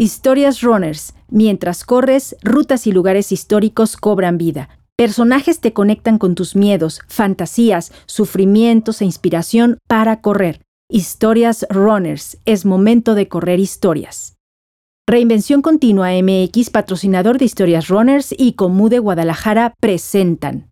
Historias Runners. Mientras corres, rutas y lugares históricos cobran vida. Personajes te conectan con tus miedos, fantasías, sufrimientos e inspiración para correr. Historias Runners. Es momento de correr historias. Reinvención Continua MX, patrocinador de Historias Runners y Comú de Guadalajara presentan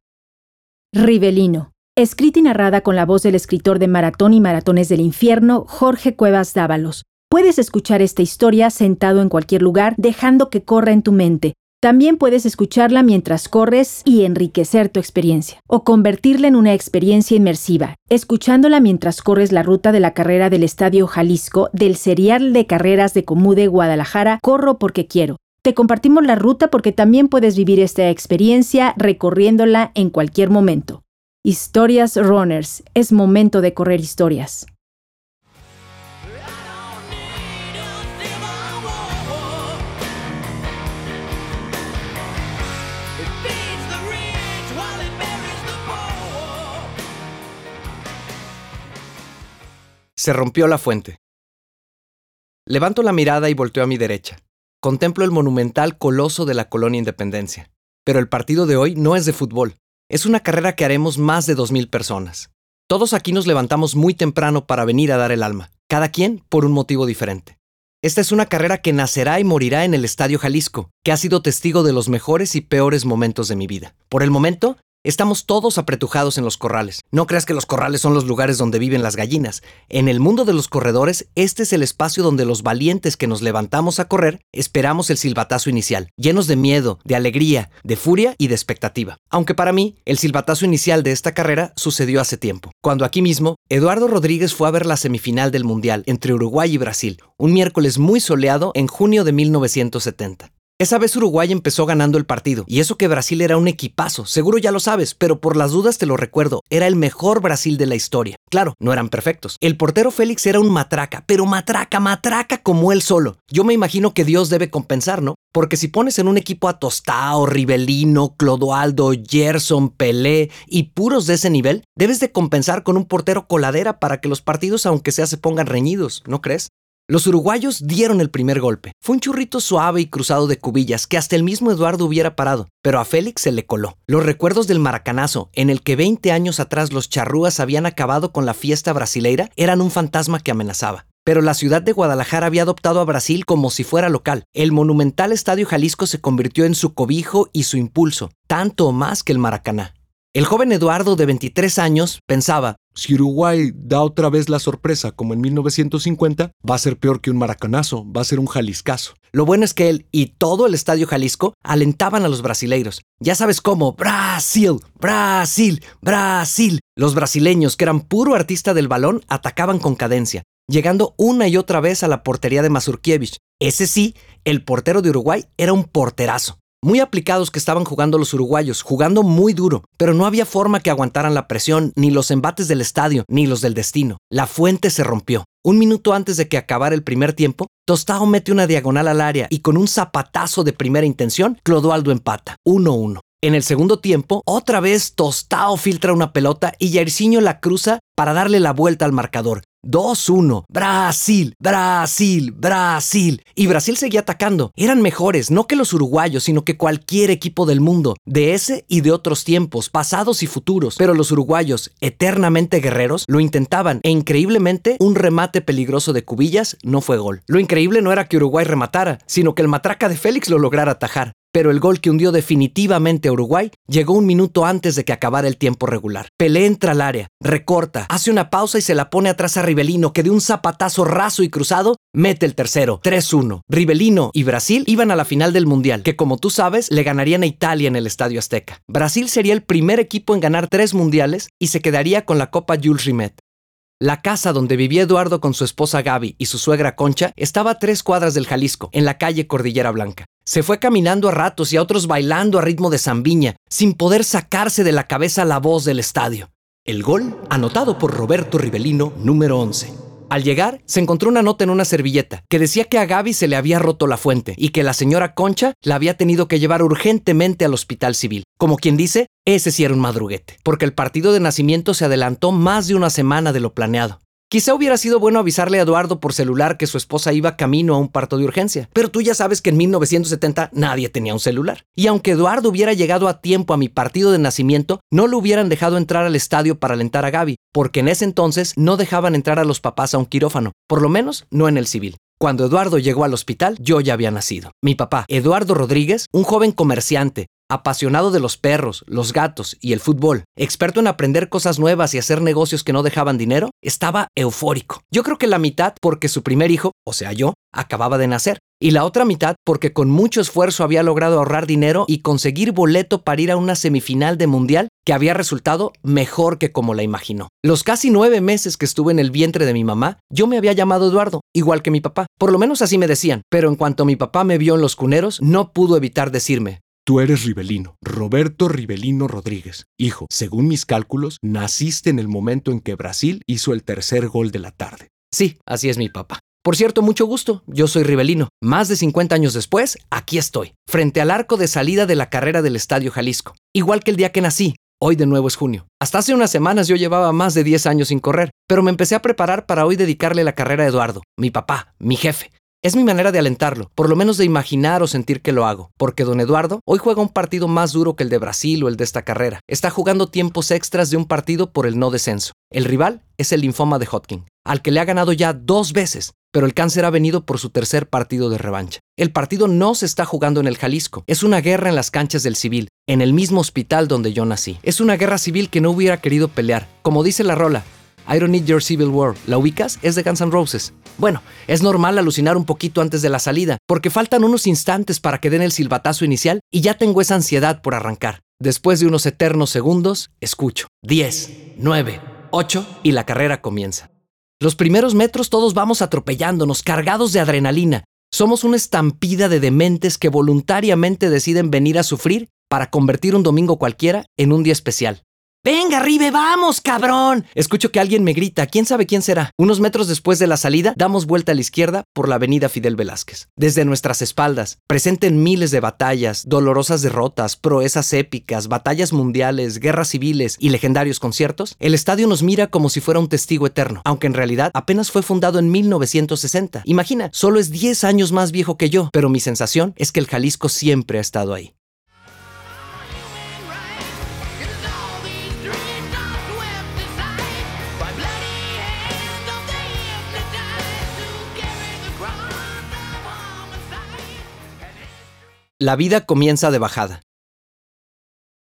Rivelino. Escrita y narrada con la voz del escritor de Maratón y Maratones del Infierno, Jorge Cuevas Dávalos. Puedes escuchar esta historia sentado en cualquier lugar, dejando que corra en tu mente. También puedes escucharla mientras corres y enriquecer tu experiencia, o convertirla en una experiencia inmersiva, escuchándola mientras corres la ruta de la carrera del Estadio Jalisco del serial de carreras de Comude Guadalajara Corro porque quiero. Te compartimos la ruta porque también puedes vivir esta experiencia recorriéndola en cualquier momento. Historias Runners, es momento de correr historias. Se rompió la fuente. Levanto la mirada y volteo a mi derecha. Contemplo el monumental coloso de la colonia Independencia. Pero el partido de hoy no es de fútbol. Es una carrera que haremos más de 2.000 personas. Todos aquí nos levantamos muy temprano para venir a dar el alma, cada quien por un motivo diferente. Esta es una carrera que nacerá y morirá en el Estadio Jalisco, que ha sido testigo de los mejores y peores momentos de mi vida. Por el momento, Estamos todos apretujados en los corrales. No creas que los corrales son los lugares donde viven las gallinas. En el mundo de los corredores, este es el espacio donde los valientes que nos levantamos a correr esperamos el silbatazo inicial, llenos de miedo, de alegría, de furia y de expectativa. Aunque para mí, el silbatazo inicial de esta carrera sucedió hace tiempo, cuando aquí mismo, Eduardo Rodríguez fue a ver la semifinal del Mundial entre Uruguay y Brasil, un miércoles muy soleado en junio de 1970. Esa vez Uruguay empezó ganando el partido, y eso que Brasil era un equipazo, seguro ya lo sabes, pero por las dudas te lo recuerdo, era el mejor Brasil de la historia. Claro, no eran perfectos. El portero Félix era un matraca, pero matraca, matraca como él solo. Yo me imagino que Dios debe compensar, ¿no? Porque si pones en un equipo a Tostao, Rivelino, Clodoaldo, Gerson, Pelé y puros de ese nivel, debes de compensar con un portero coladera para que los partidos aunque sea se pongan reñidos, ¿no crees? Los uruguayos dieron el primer golpe. Fue un churrito suave y cruzado de cubillas que hasta el mismo Eduardo hubiera parado, pero a Félix se le coló. Los recuerdos del maracanazo, en el que 20 años atrás los charrúas habían acabado con la fiesta brasileira, eran un fantasma que amenazaba. Pero la ciudad de Guadalajara había adoptado a Brasil como si fuera local. El monumental Estadio Jalisco se convirtió en su cobijo y su impulso, tanto o más que el Maracaná. El joven Eduardo, de 23 años, pensaba, si Uruguay da otra vez la sorpresa como en 1950, va a ser peor que un maracanazo, va a ser un jaliscazo. Lo bueno es que él y todo el estadio Jalisco alentaban a los brasileiros. Ya sabes cómo, Brasil, Brasil, Brasil. Los brasileños, que eran puro artista del balón, atacaban con cadencia, llegando una y otra vez a la portería de Mazurkiewicz. Ese sí, el portero de Uruguay era un porterazo. Muy aplicados que estaban jugando los uruguayos, jugando muy duro, pero no había forma que aguantaran la presión, ni los embates del estadio, ni los del destino. La fuente se rompió. Un minuto antes de que acabara el primer tiempo, Tostao mete una diagonal al área y con un zapatazo de primera intención, Clodoaldo empata. 1-1. En el segundo tiempo, otra vez Tostao filtra una pelota y Jairzinho la cruza para darle la vuelta al marcador. 2-1. Brasil, Brasil, Brasil. Y Brasil seguía atacando. Eran mejores, no que los uruguayos, sino que cualquier equipo del mundo, de ese y de otros tiempos, pasados y futuros. Pero los uruguayos, eternamente guerreros, lo intentaban e increíblemente un remate peligroso de cubillas no fue gol. Lo increíble no era que Uruguay rematara, sino que el matraca de Félix lo lograra atajar pero el gol que hundió definitivamente a Uruguay llegó un minuto antes de que acabara el tiempo regular. Pelé entra al área, recorta, hace una pausa y se la pone atrás a Rivelino, que de un zapatazo raso y cruzado mete el tercero, 3-1. Rivelino y Brasil iban a la final del Mundial, que como tú sabes, le ganarían a Italia en el Estadio Azteca. Brasil sería el primer equipo en ganar tres mundiales y se quedaría con la Copa Jules Rimet. La casa donde vivía Eduardo con su esposa Gaby y su suegra Concha estaba a tres cuadras del Jalisco, en la calle Cordillera Blanca. Se fue caminando a ratos y a otros bailando a ritmo de zambiña, sin poder sacarse de la cabeza la voz del estadio. El gol, anotado por Roberto Rivelino, número 11. Al llegar, se encontró una nota en una servilleta que decía que a Gaby se le había roto la fuente y que la señora Concha la había tenido que llevar urgentemente al hospital civil. Como quien dice, ese sí era un madruguete, porque el partido de nacimiento se adelantó más de una semana de lo planeado. Quizá hubiera sido bueno avisarle a Eduardo por celular que su esposa iba camino a un parto de urgencia, pero tú ya sabes que en 1970 nadie tenía un celular. Y aunque Eduardo hubiera llegado a tiempo a mi partido de nacimiento, no lo hubieran dejado entrar al estadio para alentar a Gaby, porque en ese entonces no dejaban entrar a los papás a un quirófano, por lo menos no en el civil. Cuando Eduardo llegó al hospital, yo ya había nacido. Mi papá, Eduardo Rodríguez, un joven comerciante, apasionado de los perros, los gatos y el fútbol, experto en aprender cosas nuevas y hacer negocios que no dejaban dinero, estaba eufórico. Yo creo que la mitad porque su primer hijo, o sea yo, acababa de nacer, y la otra mitad porque con mucho esfuerzo había logrado ahorrar dinero y conseguir boleto para ir a una semifinal de mundial que había resultado mejor que como la imaginó. Los casi nueve meses que estuve en el vientre de mi mamá, yo me había llamado Eduardo, igual que mi papá. Por lo menos así me decían, pero en cuanto mi papá me vio en los cuneros, no pudo evitar decirme, Tú eres Rivelino, Roberto Rivelino Rodríguez. Hijo, según mis cálculos, naciste en el momento en que Brasil hizo el tercer gol de la tarde. Sí, así es mi papá. Por cierto, mucho gusto, yo soy Rivelino. Más de 50 años después, aquí estoy, frente al arco de salida de la carrera del Estadio Jalisco. Igual que el día que nací, hoy de nuevo es junio. Hasta hace unas semanas yo llevaba más de 10 años sin correr, pero me empecé a preparar para hoy dedicarle la carrera a Eduardo, mi papá, mi jefe. Es mi manera de alentarlo, por lo menos de imaginar o sentir que lo hago, porque don Eduardo hoy juega un partido más duro que el de Brasil o el de esta carrera. Está jugando tiempos extras de un partido por el no descenso. El rival es el linfoma de Hodgkin, al que le ha ganado ya dos veces, pero el cáncer ha venido por su tercer partido de revancha. El partido no se está jugando en el Jalisco, es una guerra en las canchas del civil, en el mismo hospital donde yo nací. Es una guerra civil que no hubiera querido pelear. Como dice la rola, I Don't Need Your Civil War. ¿La ubicas? Es de Guns N' Roses. Bueno, es normal alucinar un poquito antes de la salida, porque faltan unos instantes para que den el silbatazo inicial y ya tengo esa ansiedad por arrancar. Después de unos eternos segundos, escucho. 10, 9, 8 y la carrera comienza. Los primeros metros todos vamos atropellándonos, cargados de adrenalina. Somos una estampida de dementes que voluntariamente deciden venir a sufrir para convertir un domingo cualquiera en un día especial. Venga, Ribe, vamos, cabrón. Escucho que alguien me grita, quién sabe quién será. Unos metros después de la salida, damos vuelta a la izquierda por la avenida Fidel Velázquez. Desde nuestras espaldas, presenten miles de batallas, dolorosas derrotas, proezas épicas, batallas mundiales, guerras civiles y legendarios conciertos, el estadio nos mira como si fuera un testigo eterno, aunque en realidad apenas fue fundado en 1960. Imagina, solo es 10 años más viejo que yo, pero mi sensación es que el Jalisco siempre ha estado ahí. La vida comienza de bajada.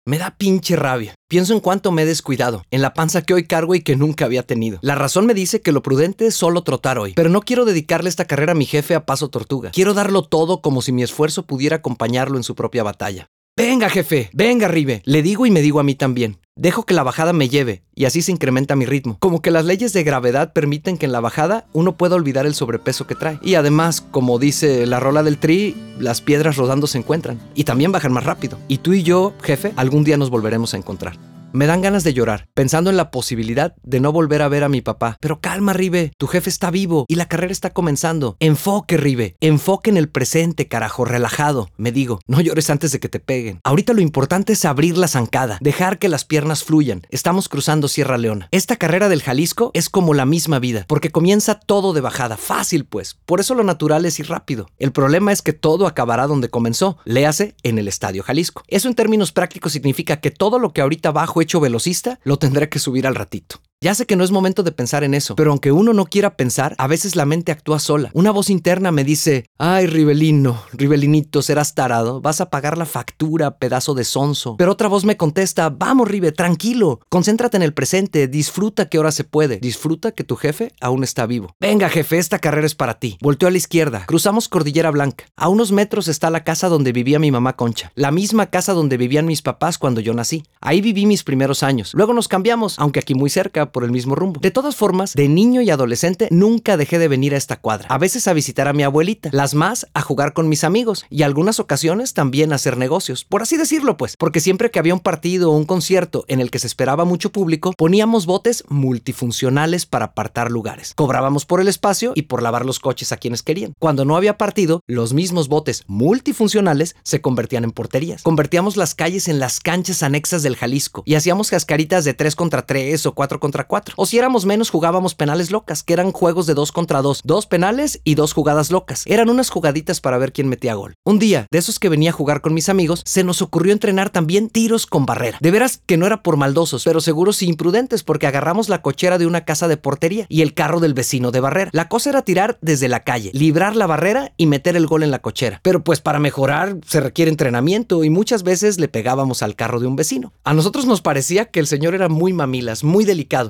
Me da pinche rabia. Pienso en cuánto me he descuidado, en la panza que hoy cargo y que nunca había tenido. La razón me dice que lo prudente es solo trotar hoy, pero no quiero dedicarle esta carrera a mi jefe a paso tortuga. Quiero darlo todo como si mi esfuerzo pudiera acompañarlo en su propia batalla. Venga, jefe, venga, Ribe. Le digo y me digo a mí también. Dejo que la bajada me lleve y así se incrementa mi ritmo. Como que las leyes de gravedad permiten que en la bajada uno pueda olvidar el sobrepeso que trae. Y además, como dice la rola del tri, las piedras rodando se encuentran y también bajan más rápido. Y tú y yo, jefe, algún día nos volveremos a encontrar. Me dan ganas de llorar, pensando en la posibilidad de no volver a ver a mi papá. Pero calma, Ribe, tu jefe está vivo y la carrera está comenzando. Enfoque, Ribe, enfoque en el presente, carajo, relajado. Me digo, no llores antes de que te peguen. Ahorita lo importante es abrir la zancada, dejar que las piernas fluyan. Estamos cruzando Sierra Leona. Esta carrera del Jalisco es como la misma vida, porque comienza todo de bajada, fácil pues. Por eso lo natural es ir rápido. El problema es que todo acabará donde comenzó, léase en el Estadio Jalisco. Eso en términos prácticos significa que todo lo que ahorita bajo hecho velocista, lo tendré que subir al ratito. Ya sé que no es momento de pensar en eso, pero aunque uno no quiera pensar, a veces la mente actúa sola. Una voz interna me dice, ay, Rivelino, Rivelinito, serás tarado, vas a pagar la factura, pedazo de sonso. Pero otra voz me contesta, vamos, Rive, tranquilo, concéntrate en el presente, disfruta que ahora se puede, disfruta que tu jefe aún está vivo. Venga, jefe, esta carrera es para ti. Volteo a la izquierda, cruzamos Cordillera Blanca. A unos metros está la casa donde vivía mi mamá Concha, la misma casa donde vivían mis papás cuando yo nací. Ahí viví mis primeros años. Luego nos cambiamos, aunque aquí muy cerca, por el mismo rumbo. De todas formas, de niño y adolescente nunca dejé de venir a esta cuadra. A veces a visitar a mi abuelita, las más a jugar con mis amigos y algunas ocasiones también a hacer negocios, por así decirlo pues, porque siempre que había un partido o un concierto en el que se esperaba mucho público, poníamos botes multifuncionales para apartar lugares. Cobrábamos por el espacio y por lavar los coches a quienes querían. Cuando no había partido, los mismos botes multifuncionales se convertían en porterías. Convertíamos las calles en las canchas anexas del Jalisco y hacíamos cascaritas de 3 contra 3 o 4 contra O si éramos menos, jugábamos penales locas, que eran juegos de dos contra dos. Dos penales y dos jugadas locas. Eran unas jugaditas para ver quién metía gol. Un día, de esos que venía a jugar con mis amigos, se nos ocurrió entrenar también tiros con barrera. De veras que no era por maldosos, pero seguros y imprudentes, porque agarramos la cochera de una casa de portería y el carro del vecino de barrera. La cosa era tirar desde la calle, librar la barrera y meter el gol en la cochera. Pero pues para mejorar se requiere entrenamiento y muchas veces le pegábamos al carro de un vecino. A nosotros nos parecía que el señor era muy mamilas, muy delicado,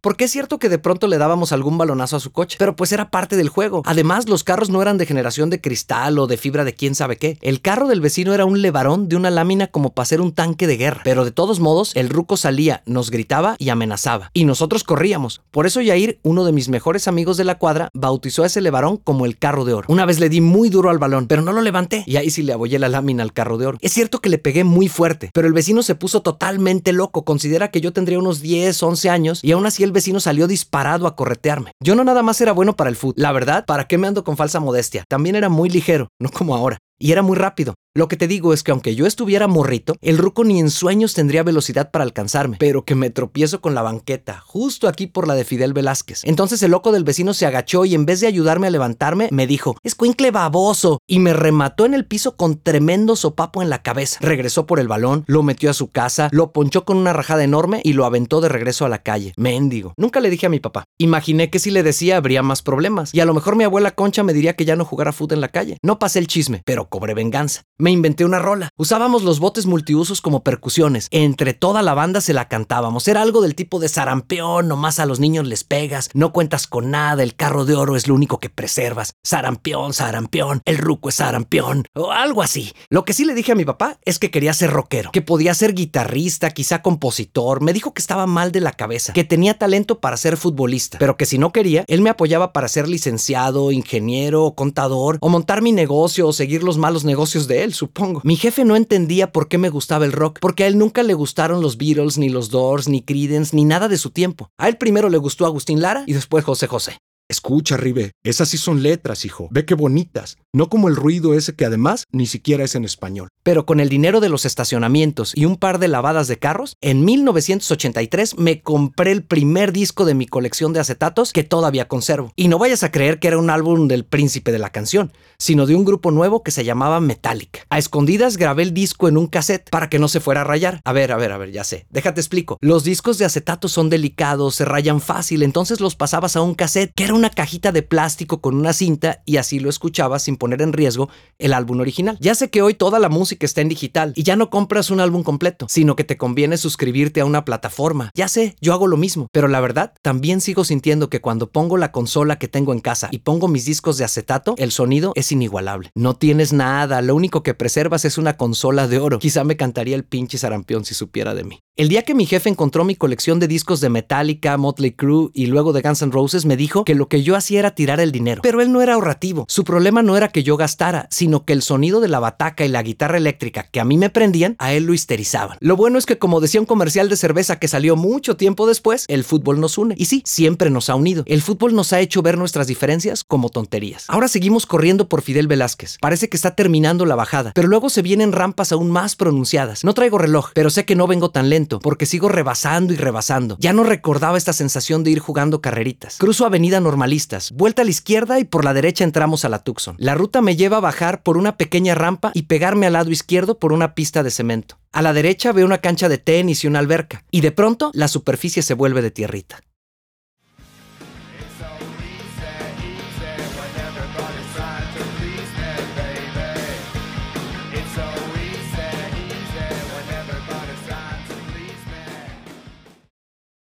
porque es cierto que de pronto le dábamos algún balonazo a su coche, pero pues era parte del juego. Además, los carros no eran de generación de cristal o de fibra de quién sabe qué. El carro del vecino era un levarón de una lámina como para ser un tanque de guerra. Pero de todos modos, el ruco salía, nos gritaba y amenazaba. Y nosotros corríamos. Por eso Yair, uno de mis mejores amigos de la cuadra, bautizó a ese levarón como el carro de oro. Una vez le di muy duro al balón, pero no lo levanté. Y ahí sí le abollé la lámina al carro de oro. Es cierto que le pegué muy fuerte, pero el vecino se puso totalmente loco. Considera que yo tendría unos 10, 11 años y aún así el vecino salió disparado a corretearme. Yo no nada más era bueno para el fútbol. La verdad, ¿para qué me ando con falsa modestia? También era muy ligero, no como ahora y era muy rápido. Lo que te digo es que aunque yo estuviera morrito, el ruco ni en sueños tendría velocidad para alcanzarme, pero que me tropiezo con la banqueta, justo aquí por la de Fidel Velázquez. Entonces el loco del vecino se agachó y en vez de ayudarme a levantarme, me dijo, escuincle baboso, y me remató en el piso con tremendo sopapo en la cabeza. Regresó por el balón, lo metió a su casa, lo ponchó con una rajada enorme y lo aventó de regreso a la calle. Mendigo. Nunca le dije a mi papá. Imaginé que si le decía habría más problemas, y a lo mejor mi abuela Concha me diría que ya no jugara fútbol en la calle. No pasé el chisme, pero cobré venganza. Inventé una rola. Usábamos los botes multiusos como percusiones. Entre toda la banda se la cantábamos. Era algo del tipo de sarampeón, nomás a los niños les pegas, no cuentas con nada, el carro de oro es lo único que preservas. Sarampeón, sarampeón, el ruco es sarampeón, o algo así. Lo que sí le dije a mi papá es que quería ser rockero, que podía ser guitarrista, quizá compositor. Me dijo que estaba mal de la cabeza, que tenía talento para ser futbolista, pero que si no quería, él me apoyaba para ser licenciado, ingeniero, contador, o montar mi negocio o seguir los malos negocios de él, supongo. Mi jefe no entendía por qué me gustaba el rock, porque a él nunca le gustaron los Beatles, ni los Doors, ni Creedence, ni nada de su tiempo. A él primero le gustó Agustín Lara y después José José. Escucha, Ribe, esas sí son letras, hijo. Ve qué bonitas. No como el ruido ese que además ni siquiera es en español. Pero con el dinero de los estacionamientos y un par de lavadas de carros, en 1983 me compré el primer disco de mi colección de acetatos que todavía conservo. Y no vayas a creer que era un álbum del príncipe de la canción, sino de un grupo nuevo que se llamaba Metallica. A escondidas grabé el disco en un cassette para que no se fuera a rayar. A ver, a ver, a ver, ya sé. Déjate explico. Los discos de acetatos son delicados, se rayan fácil, entonces los pasabas a un cassette que era una cajita de plástico con una cinta y así lo escuchabas sin poner en riesgo el álbum original. Ya sé que hoy toda la música está en digital y ya no compras un álbum completo, sino que te conviene suscribirte a una plataforma. Ya sé, yo hago lo mismo, pero la verdad, también sigo sintiendo que cuando pongo la consola que tengo en casa y pongo mis discos de acetato, el sonido es inigualable. No tienes nada, lo único que preservas es una consola de oro. Quizá me cantaría el pinche sarampión si supiera de mí. El día que mi jefe encontró mi colección de discos de Metallica, Motley Crue y luego de Guns N' Roses, me dijo que lo que yo hacía era tirar el dinero. Pero él no era ahorrativo. Su problema no era que yo gastara, sino que el sonido de la bataca y la guitarra eléctrica que a mí me prendían, a él lo histerizaban. Lo bueno es que, como decía un comercial de cerveza que salió mucho tiempo después, el fútbol nos une. Y sí, siempre nos ha unido. El fútbol nos ha hecho ver nuestras diferencias como tonterías. Ahora seguimos corriendo por Fidel Velázquez. Parece que está terminando la bajada, pero luego se vienen rampas aún más pronunciadas. No traigo reloj, pero sé que no vengo tan lento porque sigo rebasando y rebasando. Ya no recordaba esta sensación de ir jugando carreritas. Cruzo Avenida Normalistas, vuelta a la izquierda y por la derecha entramos a la Tucson. La ruta me lleva a bajar por una pequeña rampa y pegarme al lado izquierdo por una pista de cemento. A la derecha veo una cancha de tenis y una alberca, y de pronto la superficie se vuelve de tierrita.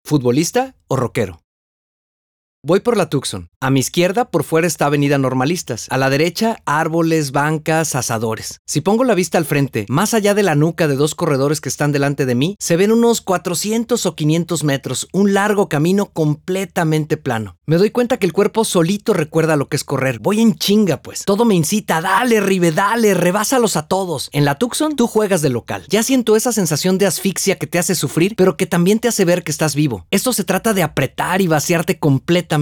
¿Futbolista o rockero? Voy por la Tucson. A mi izquierda, por fuera está Avenida Normalistas. A la derecha, árboles, bancas, asadores. Si pongo la vista al frente, más allá de la nuca de dos corredores que están delante de mí, se ven unos 400 o 500 metros, un largo camino completamente plano. Me doy cuenta que el cuerpo solito recuerda lo que es correr. Voy en chinga, pues. Todo me incita, dale, Ribe, dale, rebásalos a todos. En la Tucson, tú juegas de local. Ya siento esa sensación de asfixia que te hace sufrir, pero que también te hace ver que estás vivo. Esto se trata de apretar y vaciarte completamente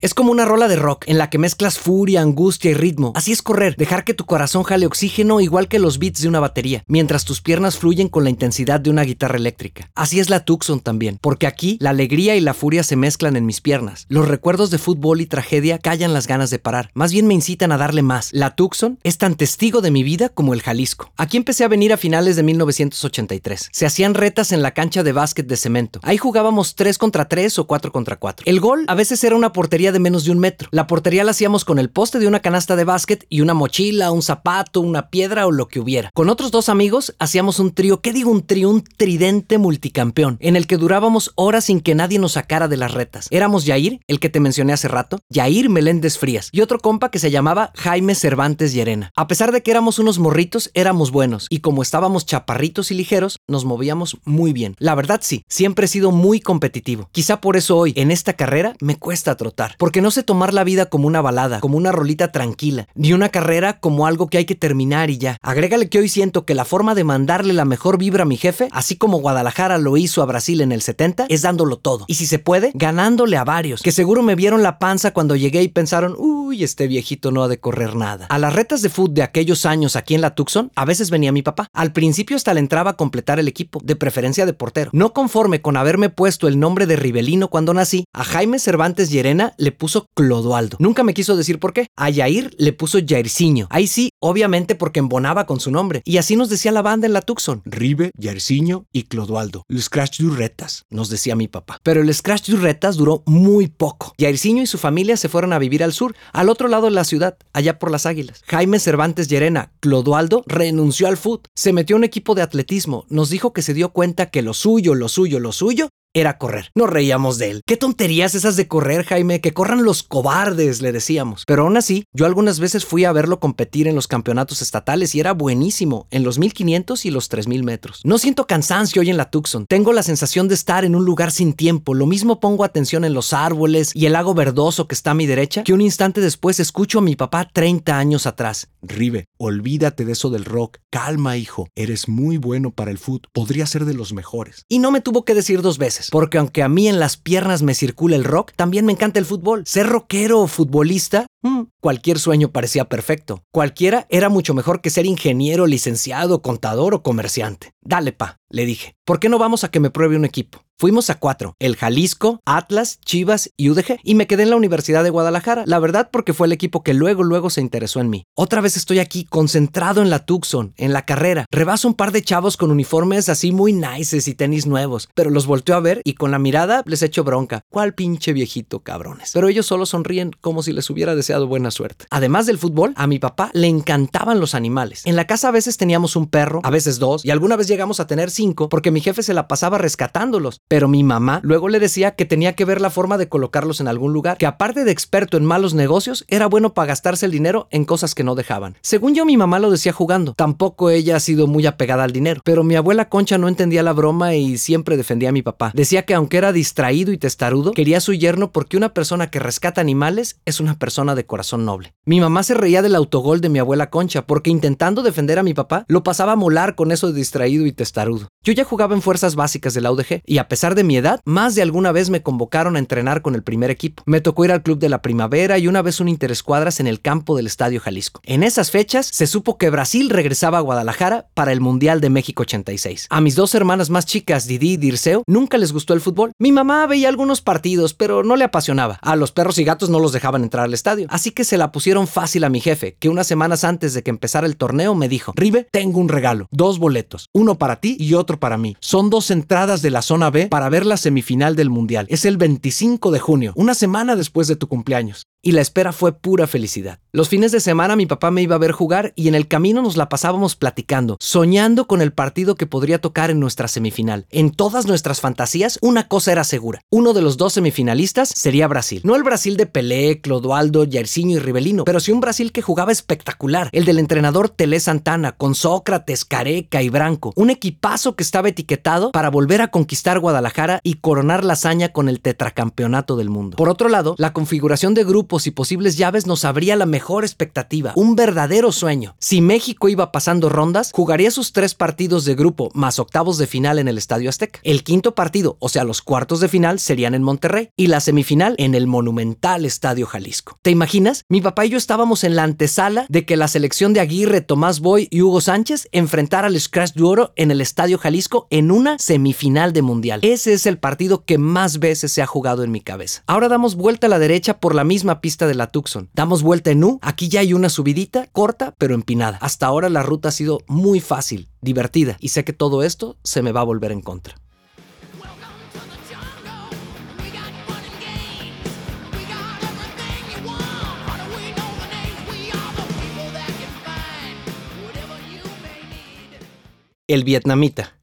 Es como una rola de rock en la que mezclas furia, angustia y ritmo. Así es correr, dejar que tu corazón jale oxígeno igual que los beats de una batería, mientras tus piernas fluyen con la intensidad de una guitarra eléctrica. Así es la Tucson también, porque aquí la alegría y la furia se mezclan en mis piernas. Los recuerdos de fútbol y tragedia callan las ganas de parar, más bien me incitan a darle más. La Tucson es tan testigo de mi vida como el Jalisco. Aquí empecé a venir a finales de 1983. Se hacían retas en la cancha de básquet de cemento. Ahí jugábamos 3 contra 3 o 4 contra 4. El gol a veces era una portería de menos de un metro. La portería la hacíamos con el poste de una canasta de básquet y una mochila, un zapato, una piedra o lo que hubiera. Con otros dos amigos hacíamos un trío, ¿qué digo un trío? Un tridente multicampeón, en el que durábamos horas sin que nadie nos sacara de las retas. Éramos Yair, el que te mencioné hace rato, Yair Meléndez Frías, y otro compa que se llamaba Jaime Cervantes Llerena. A pesar de que éramos unos morritos, éramos buenos, y como estábamos chaparritos y ligeros, nos movíamos muy bien. La verdad sí, siempre he sido muy competitivo. Quizá por eso hoy, en esta carrera, me cuesta trotar, porque no sé tomar la vida como una balada, como una rolita tranquila, ni una carrera como algo que hay que terminar y ya. Agrégale que hoy siento que la forma de mandarle la mejor vibra a mi jefe, así como Guadalajara lo hizo a Brasil en el 70, es dándolo todo. Y si se puede, ganándole a varios, que seguro me vieron la panza cuando llegué y pensaron, uy, este viejito no ha de correr nada. A las retas de fútbol de aquellos años aquí en la Tucson, a veces venía mi papá. Al principio hasta le entraba a completar el equipo, de preferencia de portero. No conforme con haberme puesto el nombre de Rivelino cuando nací, a Jaime Cervantes Le puso Clodoaldo. Nunca me quiso decir por qué. A Yair le puso Jairciño. Ahí sí, obviamente porque embonaba con su nombre. Y así nos decía la banda en la Tucson. Rive, Jairzinho y Clodoaldo. El Scratch du Retas. Nos decía mi papá. Pero el Scratch du Retas duró muy poco. Jairzinho y su familia se fueron a vivir al sur, al otro lado de la ciudad, allá por las Águilas. Jaime Cervantes Llerena, Clodoaldo, renunció al fútbol. Se metió a un equipo de atletismo. Nos dijo que se dio cuenta que lo suyo, lo suyo, lo suyo era correr. Nos reíamos de él. ¿Qué tonterías esas de correr, Jaime? Que corran los cobardes, le decíamos. Pero aún así, yo algunas veces fui a verlo competir en los campeonatos estatales y era buenísimo, en los 1500 y los 3000 metros. No siento cansancio hoy en la Tucson. Tengo la sensación de estar en un lugar sin tiempo. Lo mismo pongo atención en los árboles y el lago verdoso que está a mi derecha, que un instante después escucho a mi papá 30 años atrás. Rive, olvídate de eso del rock. Calma, hijo. Eres muy bueno para el fútbol. Podría ser de los mejores. Y no me tuvo que decir dos veces porque aunque a mí en las piernas me circula el rock, también me encanta el fútbol. Ser rockero o futbolista, mm, cualquier sueño parecía perfecto. Cualquiera era mucho mejor que ser ingeniero, licenciado, contador o comerciante. Dale, pa, le dije. ¿Por qué no vamos a que me pruebe un equipo? Fuimos a cuatro, el Jalisco, Atlas, Chivas y UDG, y me quedé en la Universidad de Guadalajara, la verdad porque fue el equipo que luego luego se interesó en mí. Otra vez estoy aquí, concentrado en la Tucson, en la carrera. Rebaso un par de chavos con uniformes así muy nices y tenis nuevos, pero los volteo a ver y con la mirada les echo bronca. ¿Cuál pinche viejito, cabrones? Pero ellos solo sonríen como si les hubiera deseado buena suerte. Además del fútbol, a mi papá le encantaban los animales. En la casa a veces teníamos un perro, a veces dos, y alguna vez llegamos a tener cinco porque mi jefe se la pasaba rescatándolos pero mi mamá luego le decía que tenía que ver la forma de colocarlos en algún lugar, que aparte de experto en malos negocios, era bueno para gastarse el dinero en cosas que no dejaban. Según yo, mi mamá lo decía jugando. Tampoco ella ha sido muy apegada al dinero, pero mi abuela Concha no entendía la broma y siempre defendía a mi papá. Decía que aunque era distraído y testarudo, quería a su yerno porque una persona que rescata animales es una persona de corazón noble. Mi mamá se reía del autogol de mi abuela Concha porque intentando defender a mi papá, lo pasaba a molar con eso de distraído y testarudo. Yo ya jugaba en fuerzas básicas de la UDG y a pesar pesar de mi edad, más de alguna vez me convocaron a entrenar con el primer equipo. Me tocó ir al club de la primavera y una vez un interescuadras en el campo del Estadio Jalisco. En esas fechas se supo que Brasil regresaba a Guadalajara para el Mundial de México 86. A mis dos hermanas más chicas, Didi y Dirceo, nunca les gustó el fútbol. Mi mamá veía algunos partidos, pero no le apasionaba. A los perros y gatos no los dejaban entrar al estadio. Así que se la pusieron fácil a mi jefe, que unas semanas antes de que empezara el torneo me dijo, Rive, tengo un regalo, dos boletos, uno para ti y otro para mí. Son dos entradas de la zona B para ver la semifinal del Mundial. Es el 25 de junio, una semana después de tu cumpleaños y la espera fue pura felicidad. Los fines de semana mi papá me iba a ver jugar y en el camino nos la pasábamos platicando, soñando con el partido que podría tocar en nuestra semifinal. En todas nuestras fantasías, una cosa era segura. Uno de los dos semifinalistas sería Brasil. No el Brasil de Pelé, Clodoaldo, Jairzinho y Rivelino, pero sí un Brasil que jugaba espectacular. El del entrenador Telé Santana, con Sócrates, Careca y Branco. Un equipazo que estaba etiquetado para volver a conquistar Guadalajara y coronar la hazaña con el tetracampeonato del mundo. Por otro lado, la configuración de grupo grupos y posibles llaves nos abría la mejor expectativa, un verdadero sueño. Si México iba pasando rondas, jugaría sus tres partidos de grupo más octavos de final en el Estadio Azteca. El quinto partido, o sea, los cuartos de final, serían en Monterrey y la semifinal en el monumental Estadio Jalisco. ¿Te imaginas? Mi papá y yo estábamos en la antesala de que la selección de Aguirre, Tomás Boy y Hugo Sánchez enfrentara al Scratch de Oro en el Estadio Jalisco en una semifinal de Mundial. Ese es el partido que más veces se ha jugado en mi cabeza. Ahora damos vuelta a la derecha por la misma pista de la Tucson. Damos vuelta en U, aquí ya hay una subidita, corta pero empinada. Hasta ahora la ruta ha sido muy fácil, divertida, y sé que todo esto se me va a volver en contra. El vietnamita.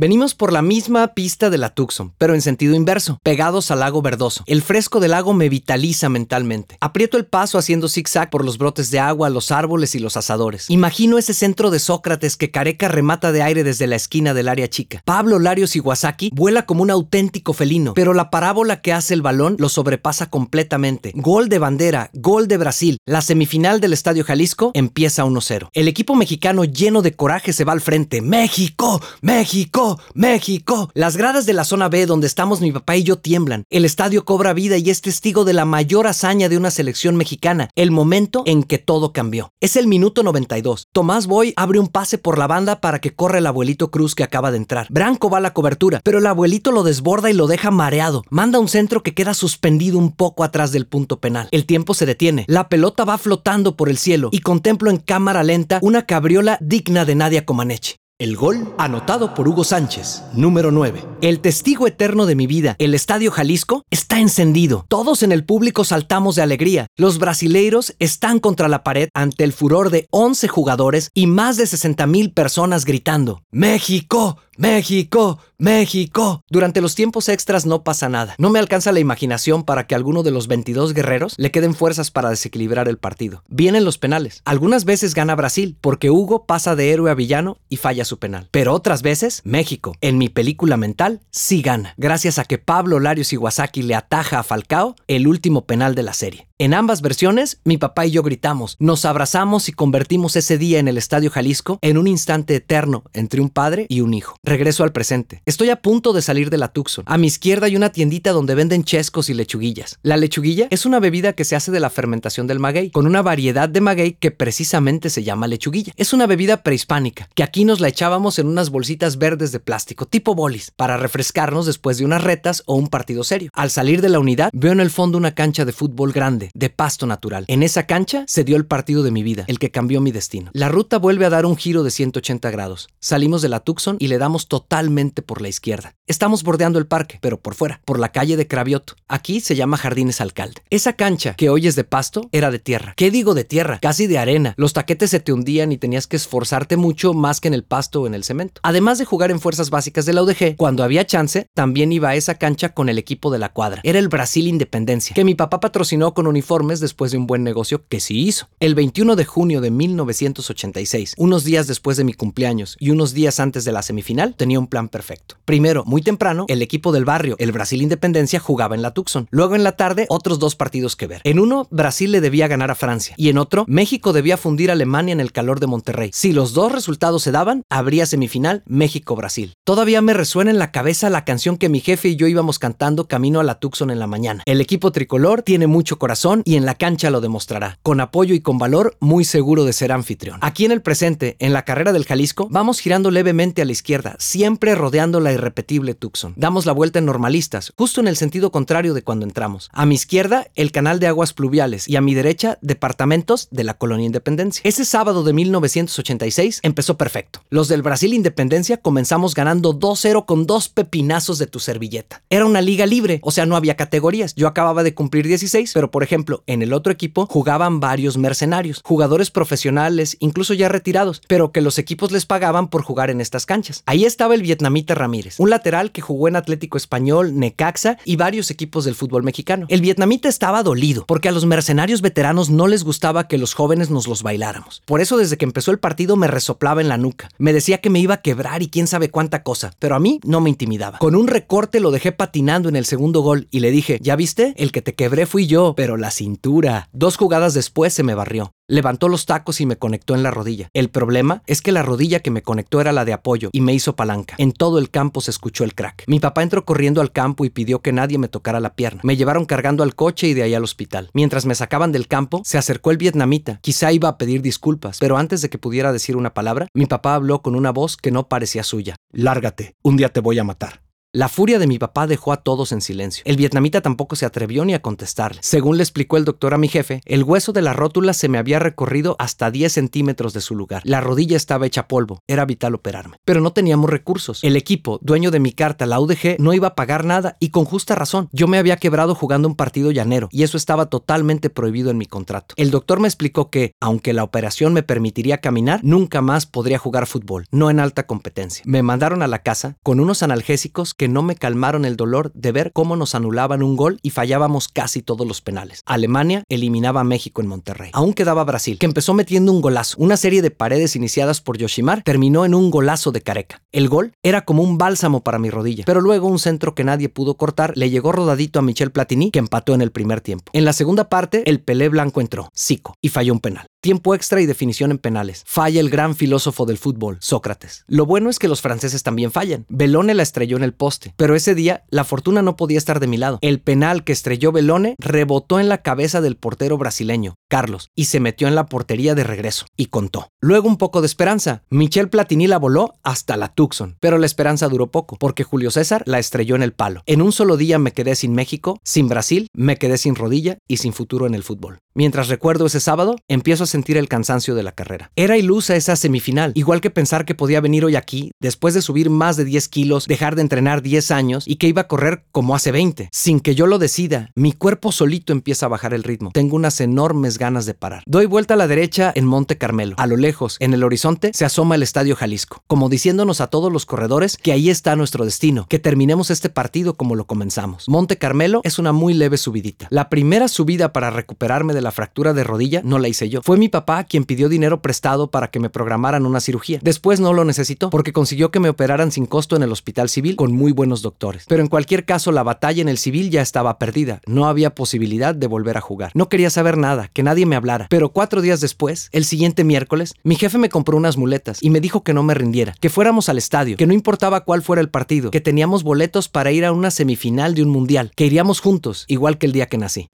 Venimos por la misma pista de la Tucson, pero en sentido inverso, pegados al lago verdoso. El fresco del lago me vitaliza mentalmente. Aprieto el paso haciendo zigzag por los brotes de agua, los árboles y los asadores. Imagino ese centro de Sócrates que Careca remata de aire desde la esquina del área chica. Pablo Larios Iwasaki vuela como un auténtico felino, pero la parábola que hace el balón lo sobrepasa completamente. Gol de bandera, gol de Brasil. La semifinal del Estadio Jalisco empieza 1-0. El equipo mexicano lleno de coraje se va al frente. ¡México! ¡México! México, Las gradas de la zona B donde estamos mi papá y yo tiemblan. El estadio cobra vida y es testigo de la mayor hazaña de una selección mexicana, el momento en que todo cambió. Es el minuto 92. Tomás Boy abre un pase por la banda para que corra el abuelito Cruz que acaba de entrar. Branco va a la cobertura, pero el abuelito lo desborda y lo deja mareado. Manda un centro que queda suspendido un poco atrás del punto penal. El tiempo se detiene. La pelota va flotando por el cielo y contemplo en cámara lenta una cabriola digna de Nadia Comaneci. El gol anotado por Hugo Sánchez, número 9. El testigo eterno de mi vida, el Estadio Jalisco, está encendido. Todos en el público saltamos de alegría. Los brasileiros están contra la pared ante el furor de 11 jugadores y más de 60 mil personas gritando: ¡México! México, México. Durante los tiempos extras no pasa nada. No me alcanza la imaginación para que alguno de los 22 guerreros le queden fuerzas para desequilibrar el partido. Vienen los penales. Algunas veces gana Brasil porque Hugo pasa de héroe a villano y falla su penal. Pero otras veces México, en mi película mental, sí gana, gracias a que Pablo Larios Iwasaki le ataja a Falcao el último penal de la serie. En ambas versiones, mi papá y yo gritamos, nos abrazamos y convertimos ese día en el Estadio Jalisco en un instante eterno entre un padre y un hijo. Regreso al presente. Estoy a punto de salir de la Tucson. A mi izquierda hay una tiendita donde venden chescos y lechuguillas. La lechuguilla es una bebida que se hace de la fermentación del maguey, con una variedad de maguey que precisamente se llama lechuguilla. Es una bebida prehispánica, que aquí nos la echábamos en unas bolsitas verdes de plástico, tipo bolis, para refrescarnos después de unas retas o un partido serio. Al salir de la unidad, veo en el fondo una cancha de fútbol grande de pasto natural. En esa cancha se dio el partido de mi vida, el que cambió mi destino. La ruta vuelve a dar un giro de 180 grados. Salimos de la Tucson y le damos totalmente por la izquierda. Estamos bordeando el parque, pero por fuera, por la calle de Cravioto. Aquí se llama Jardines Alcalde. Esa cancha que hoy es de pasto era de tierra. ¿Qué digo de tierra? Casi de arena. Los taquetes se te hundían y tenías que esforzarte mucho más que en el pasto o en el cemento. Además de jugar en fuerzas básicas de la UDG, cuando había chance, también iba a esa cancha con el equipo de la cuadra. Era el Brasil Independencia, que mi papá patrocinó con uniformes después de un buen negocio que sí hizo. El 21 de junio de 1986, unos días después de mi cumpleaños y unos días antes de la semifinal, tenía un plan perfecto. Primero, muy temprano, el equipo del barrio, el Brasil Independencia, jugaba en la Tucson. Luego en la tarde, otros dos partidos que ver. En uno, Brasil le debía ganar a Francia y en otro, México debía fundir a Alemania en el calor de Monterrey. Si los dos resultados se daban, habría semifinal México-Brasil. Todavía me resuena en la cabeza la canción que mi jefe y yo íbamos cantando camino a la Tucson en la mañana. El equipo tricolor tiene mucho corazón y en la cancha lo demostrará. Con apoyo y con valor, muy seguro de ser anfitrión. Aquí en el presente, en la carrera del Jalisco, vamos girando levemente a la izquierda, siempre rodeando la irrepetible Tucson. Damos la vuelta en normalistas, justo en el sentido contrario de cuando entramos. A mi izquierda, el canal de aguas pluviales y a mi derecha, departamentos de la colonia Independencia. Ese sábado de 1986 empezó perfecto. Los del Brasil Independencia comenzamos ganando 2-0 con dos pepinazos de tu servilleta. Era una liga libre, o sea, no había categorías. Yo acababa de cumplir 16, pero por ejemplo, en el otro equipo jugaban varios mercenarios, jugadores profesionales, incluso ya retirados, pero que los equipos les pagaban por jugar en estas canchas. Ahí estaba el vietnamita Ramírez, un lateral que jugó en Atlético Español, Necaxa y varios equipos del fútbol mexicano. El vietnamita estaba dolido porque a los mercenarios veteranos no les gustaba que los jóvenes nos los bailáramos. Por eso desde que empezó el partido me resoplaba en la nuca. Me decía que me iba a quebrar y quién sabe cuánta cosa, pero a mí no me intimidaba. Con un recorte lo dejé patinando en el segundo gol y le dije, ¿ya viste? El que te quebré fui yo, pero la la cintura. Dos jugadas después se me barrió. Levantó los tacos y me conectó en la rodilla. El problema es que la rodilla que me conectó era la de apoyo y me hizo palanca. En todo el campo se escuchó el crack. Mi papá entró corriendo al campo y pidió que nadie me tocara la pierna. Me llevaron cargando al coche y de ahí al hospital. Mientras me sacaban del campo, se acercó el vietnamita. Quizá iba a pedir disculpas, pero antes de que pudiera decir una palabra, mi papá habló con una voz que no parecía suya. Lárgate, un día te voy a matar. La furia de mi papá dejó a todos en silencio. El vietnamita tampoco se atrevió ni a contestarle. Según le explicó el doctor a mi jefe, el hueso de la rótula se me había recorrido hasta 10 centímetros de su lugar. La rodilla estaba hecha polvo. Era vital operarme. Pero no teníamos recursos. El equipo, dueño de mi carta, la UDG, no iba a pagar nada y con justa razón. Yo me había quebrado jugando un partido llanero y eso estaba totalmente prohibido en mi contrato. El doctor me explicó que, aunque la operación me permitiría caminar, nunca más podría jugar fútbol, no en alta competencia. Me mandaron a la casa con unos analgésicos no me calmaron el dolor de ver cómo nos anulaban un gol y fallábamos casi todos los penales. Alemania eliminaba a México en Monterrey. Aún quedaba Brasil, que empezó metiendo un golazo. Una serie de paredes iniciadas por Yoshimar terminó en un golazo de Careca. El gol era como un bálsamo para mi rodilla, pero luego un centro que nadie pudo cortar le llegó rodadito a Michel Platini, que empató en el primer tiempo. En la segunda parte, el Pelé Blanco entró, Zico, y falló un penal. Tiempo extra y definición en penales. Falla el gran filósofo del fútbol, Sócrates. Lo bueno es que los franceses también fallan. Belone la estrelló en el poste, pero ese día la fortuna no podía estar de mi lado. El penal que estrelló Belone rebotó en la cabeza del portero brasileño, Carlos, y se metió en la portería de regreso. Y contó. Luego un poco de esperanza. Michel Platini la voló hasta la Tucson, pero la esperanza duró poco, porque Julio César la estrelló en el palo. En un solo día me quedé sin México, sin Brasil, me quedé sin rodilla y sin futuro en el fútbol. Mientras recuerdo ese sábado, empiezo a sentir el cansancio de la carrera. Era ilusa esa semifinal, igual que pensar que podía venir hoy aquí, después de subir más de 10 kilos, dejar de entrenar 10 años y que iba a correr como hace 20. Sin que yo lo decida, mi cuerpo solito empieza a bajar el ritmo. Tengo unas enormes ganas de parar. Doy vuelta a la derecha en Monte Carmelo. A lo lejos, en el horizonte, se asoma el Estadio Jalisco, como diciéndonos a todos los corredores que ahí está nuestro destino, que terminemos este partido como lo comenzamos. Monte Carmelo es una muy leve subidita. La primera subida para recuperarme de la fractura de rodilla no la hice yo. Fue mi papá quien pidió dinero prestado para que me programaran una cirugía. Después no lo necesitó porque consiguió que me operaran sin costo en el hospital civil con muy buenos doctores. Pero en cualquier caso la batalla en el civil ya estaba perdida. No había posibilidad de volver a jugar. No quería saber nada, que nadie me hablara. Pero cuatro días después, el siguiente miércoles, mi jefe me compró unas muletas y me dijo que no me rindiera, que fuéramos al estadio, que no importaba cuál fuera el partido, que teníamos boletos para ir a una semifinal de un mundial, que iríamos juntos, igual que el día que nací.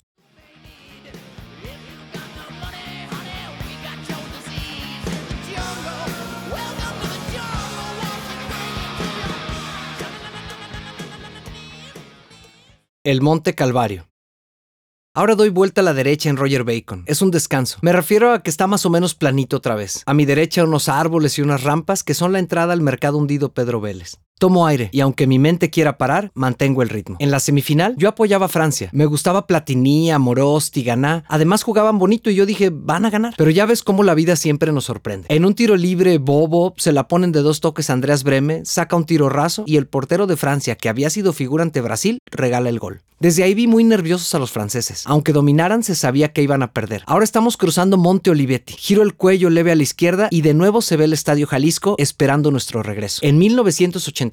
El Monte Calvario. Ahora doy vuelta a la derecha en Roger Bacon. Es un descanso. Me refiero a que está más o menos planito otra vez. A mi derecha unos árboles y unas rampas que son la entrada al mercado hundido Pedro Vélez. Tomo aire y aunque mi mente quiera parar, mantengo el ritmo. En la semifinal yo apoyaba a Francia. Me gustaba Platini, Amorós, Tiganá. Además jugaban bonito y yo dije, van a ganar. Pero ya ves cómo la vida siempre nos sorprende. En un tiro libre, Bobo, se la ponen de dos toques Andreas Breme, saca un tiro raso y el portero de Francia, que había sido figura ante Brasil, regala el gol. Desde ahí vi muy nerviosos a los franceses. Aunque dominaran, se sabía que iban a perder. Ahora estamos cruzando Monte Olivetti. Giro el cuello leve a la izquierda y de nuevo se ve el Estadio Jalisco esperando nuestro regreso. En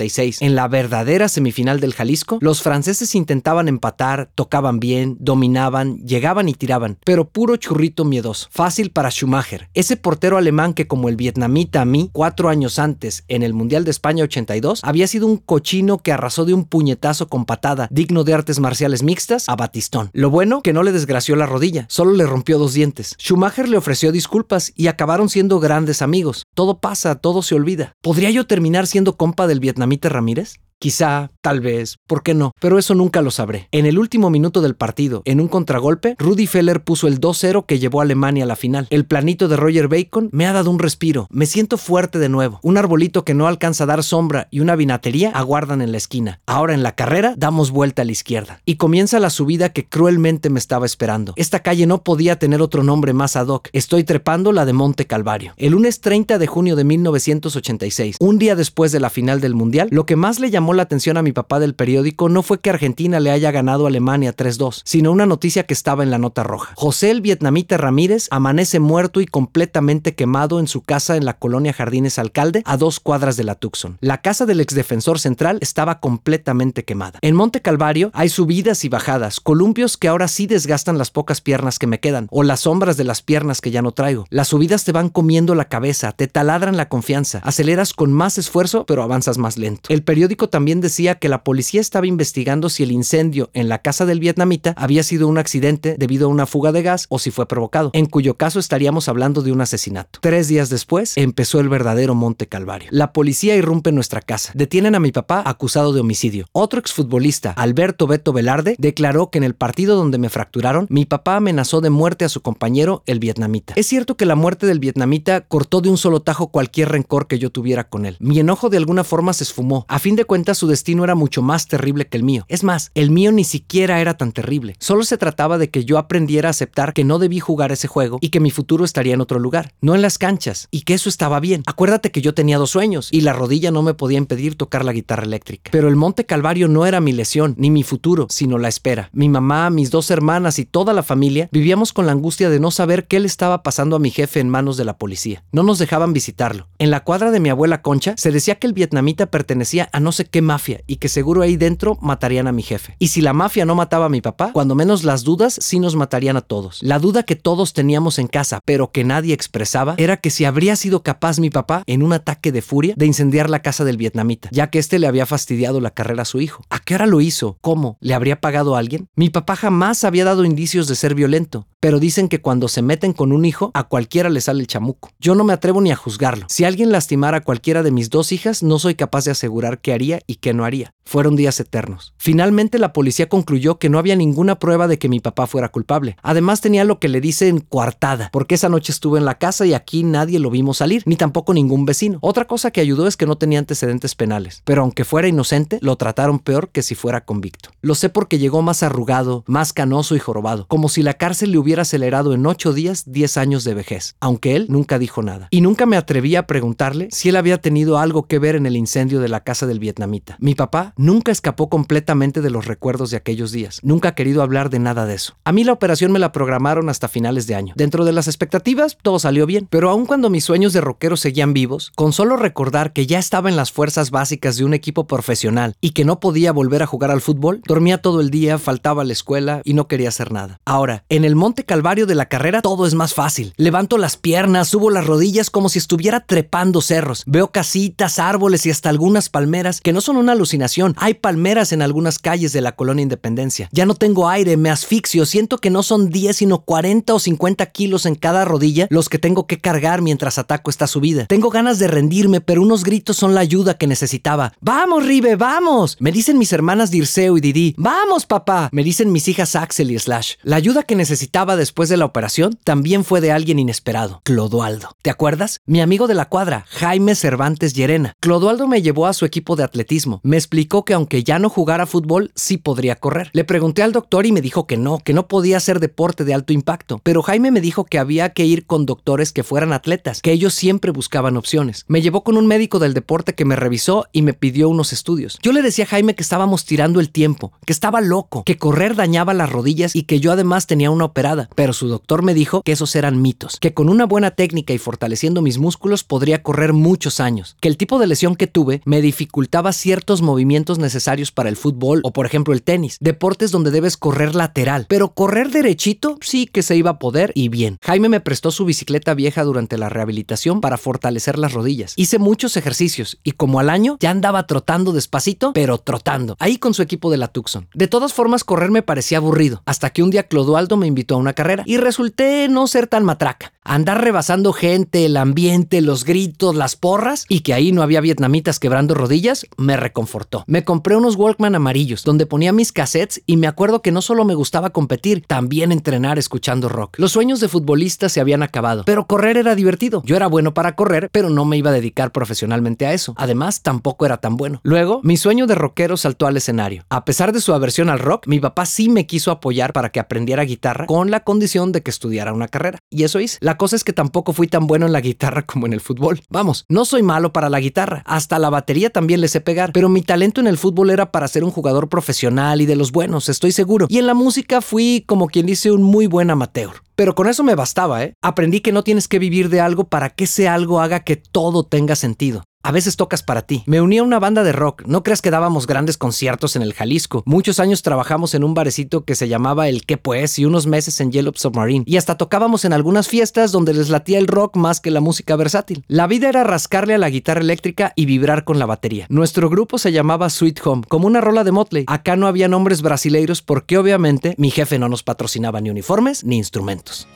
1986, en la verdadera semifinal del Jalisco, los franceses intentaban empatar, tocaban bien, dominaban, llegaban y tiraban, pero puro churrito miedoso. Fácil para Schumacher, ese portero alemán que como el vietnamita a mí, cuatro años antes, en el Mundial de España 82, había sido un cochino que arrasó de un puñetazo con patada, digno de artes marciales mixtas a Batistón. Lo bueno que no le desgració la rodilla, solo le rompió dos dientes. Schumacher le ofreció disculpas y acabaron siendo grandes amigos. Todo pasa, todo se olvida. ¿Podría yo terminar siendo compa del vietnamita Ramírez? Quizá, tal vez, ¿por qué no? Pero eso nunca lo sabré. En el último minuto del partido, en un contragolpe, Rudy Feller puso el 2-0 que llevó a Alemania a la final. El planito de Roger Bacon me ha dado un respiro. Me siento fuerte de nuevo. Un arbolito que no alcanza a dar sombra y una vinatería aguardan en la esquina. Ahora en la carrera damos vuelta a la izquierda. Y comienza la subida que cruelmente me estaba esperando. Esta calle no podía tener otro nombre más ad hoc. Estoy trepando la de Monte Calvario. El lunes 30 de junio de 1986, un día después de la final del Mundial, lo que más le llamó la atención a mi mi papá del periódico no fue que Argentina le haya ganado a Alemania 3-2, sino una noticia que estaba en la nota roja. José el vietnamita Ramírez amanece muerto y completamente quemado en su casa en la colonia Jardines Alcalde, a dos cuadras de la Tucson. La casa del exdefensor central estaba completamente quemada. En Monte Calvario hay subidas y bajadas, columpios que ahora sí desgastan las pocas piernas que me quedan, o las sombras de las piernas que ya no traigo. Las subidas te van comiendo la cabeza, te taladran la confianza, aceleras con más esfuerzo, pero avanzas más lento. El periódico también decía que la policía estaba investigando si el incendio en la casa del vietnamita había sido un accidente debido a una fuga de gas o si fue provocado, en cuyo caso estaríamos hablando de un asesinato. Tres días después empezó el verdadero Monte Calvario. La policía irrumpe en nuestra casa, detienen a mi papá acusado de homicidio. Otro exfutbolista, Alberto Beto Velarde, declaró que en el partido donde me fracturaron, mi papá amenazó de muerte a su compañero, el vietnamita. Es cierto que la muerte del vietnamita cortó de un solo tajo cualquier rencor que yo tuviera con él. Mi enojo de alguna forma se esfumó. A fin de cuentas, su destino era mucho más terrible que el mío. Es más, el mío ni siquiera era tan terrible. Solo se trataba de que yo aprendiera a aceptar que no debí jugar ese juego y que mi futuro estaría en otro lugar, no en las canchas, y que eso estaba bien. Acuérdate que yo tenía dos sueños y la rodilla no me podía impedir tocar la guitarra eléctrica. Pero el Monte Calvario no era mi lesión, ni mi futuro, sino la espera. Mi mamá, mis dos hermanas y toda la familia vivíamos con la angustia de no saber qué le estaba pasando a mi jefe en manos de la policía. No nos dejaban visitarlo. En la cuadra de mi abuela Concha se decía que el vietnamita pertenecía a no sé qué mafia y que seguro ahí dentro matarían a mi jefe. Y si la mafia no mataba a mi papá, cuando menos las dudas sí nos matarían a todos. La duda que todos teníamos en casa, pero que nadie expresaba, era que si habría sido capaz mi papá, en un ataque de furia, de incendiar la casa del vietnamita, ya que éste le había fastidiado la carrera a su hijo. ¿A qué hora lo hizo? ¿Cómo? ¿Le habría pagado a alguien? Mi papá jamás había dado indicios de ser violento, pero dicen que cuando se meten con un hijo, a cualquiera le sale el chamuco. Yo no me atrevo ni a juzgarlo. Si alguien lastimara a cualquiera de mis dos hijas, no soy capaz de asegurar qué haría y qué no haría. Fueron días eternos. Finalmente la policía concluyó que no había ninguna prueba de que mi papá fuera culpable. Además tenía lo que le dicen coartada, porque esa noche estuve en la casa y aquí nadie lo vimos salir, ni tampoco ningún vecino. Otra cosa que ayudó es que no tenía antecedentes penales, pero aunque fuera inocente, lo trataron peor que si fuera convicto. Lo sé porque llegó más arrugado, más canoso y jorobado, como si la cárcel le hubiera acelerado en ocho días 10 años de vejez, aunque él nunca dijo nada. Y nunca me atreví a preguntarle si él había tenido algo que ver en el incendio de la casa del vietnamita. Mi papá nunca escapó completamente de los recuerdos de aquellos días. Nunca ha querido hablar de nada de eso. A mí la operación me la programaron hasta finales de año. Dentro de las expectativas, todo salió bien. Pero aun cuando mis sueños de rockero seguían vivos, con solo recordar que ya estaba en las fuerzas básicas de un equipo profesional y que no podía volver a jugar al fútbol, dormía todo el día, faltaba a la escuela y no quería hacer nada. Ahora, en el Monte Calvario de la carrera todo es más fácil. Levanto las piernas, subo las rodillas como si estuviera trepando cerros. Veo casitas, árboles y hasta algunas palmeras que no son una alucinación. Hay palmeras en algunas calles de la colonia Independencia. Ya no tengo aire, me asfixio, siento que no son 10 sino 40 o 50 kilos en cada rodilla los que tengo que cargar mientras ataco esta subida. Tengo ganas de rendirme, pero unos gritos son la ayuda que necesitaba. ¡Vamos, Ribe, vamos! Me dicen mis hermanas Dirceo y Didi. ¡Vamos, papá! Me dicen mis hijas Axel y Slash. La ayuda que necesitaba después de la operación también fue de alguien inesperado, Clodoaldo. ¿Te acuerdas? Mi amigo de la cuadra, Jaime Cervantes Llerena. Clodoaldo me llevó a su equipo de atletismo. Me explicó que aunque ya no jugara fútbol, sí podría correr. Le pregunté al doctor y me dijo que no, que no podía hacer deporte de alto impacto. Pero Jaime me dijo que había que ir con doctores que fueran atletas, que ellos siempre buscaban opciones. Me llevó con un médico del deporte que me revisó y me pidió unos estudios. Yo le decía a Jaime que estábamos tirando el tiempo, que estaba loco, que correr dañaba las rodillas y que yo además tenía una operada. Pero su doctor me dijo que esos eran mitos, que con una buena técnica y fortaleciendo mis músculos podría correr muchos años, que el tipo de lesión que tuve me dificultaba ciertos movimientos necesarios para el fútbol o por ejemplo el tenis, deportes donde debes correr lateral, pero correr derechito sí que se iba a poder y bien. Jaime me prestó su bicicleta vieja durante la rehabilitación para fortalecer las rodillas. Hice muchos ejercicios y como al año ya andaba trotando despacito, pero trotando, ahí con su equipo de la Tucson. De todas formas, correr me parecía aburrido, hasta que un día Clodoaldo me invitó a una carrera y resulté no ser tan matraca. Andar rebasando gente, el ambiente, los gritos, las porras y que ahí no había vietnamitas quebrando rodillas, me reconfortó. Me compré unos Walkman amarillos donde ponía mis cassettes y me acuerdo que no solo me gustaba competir, también entrenar escuchando rock. Los sueños de futbolista se habían acabado, pero correr era divertido. Yo era bueno para correr, pero no me iba a dedicar profesionalmente a eso. Además, tampoco era tan bueno. Luego, mi sueño de rockero saltó al escenario. A pesar de su aversión al rock, mi papá sí me quiso apoyar para que aprendiera guitarra con la condición de que estudiara una carrera. Y eso hice. La cosa es que tampoco fui tan bueno en la guitarra como en el fútbol. Vamos, no soy malo para la guitarra. Hasta la batería también le sé pegar, pero mi talento en el fútbol era para ser un jugador profesional y de los buenos, estoy seguro. Y en la música fui, como quien dice, un muy buen amateur. Pero con eso me bastaba, ¿eh? Aprendí que no tienes que vivir de algo para que ese algo haga que todo tenga sentido. A veces tocas para ti. Me uní a una banda de rock. No creas que dábamos grandes conciertos en el Jalisco. Muchos años trabajamos en un barecito que se llamaba El Qué Pues y unos meses en Yellow Submarine. Y hasta tocábamos en algunas fiestas donde les latía el rock más que la música versátil. La vida era rascarle a la guitarra eléctrica y vibrar con la batería. Nuestro grupo se llamaba Sweet Home, como una rola de Motley. Acá no había nombres brasileiros porque obviamente mi jefe no nos patrocinaba ni uniformes ni instrumentos.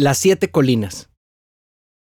Las siete colinas.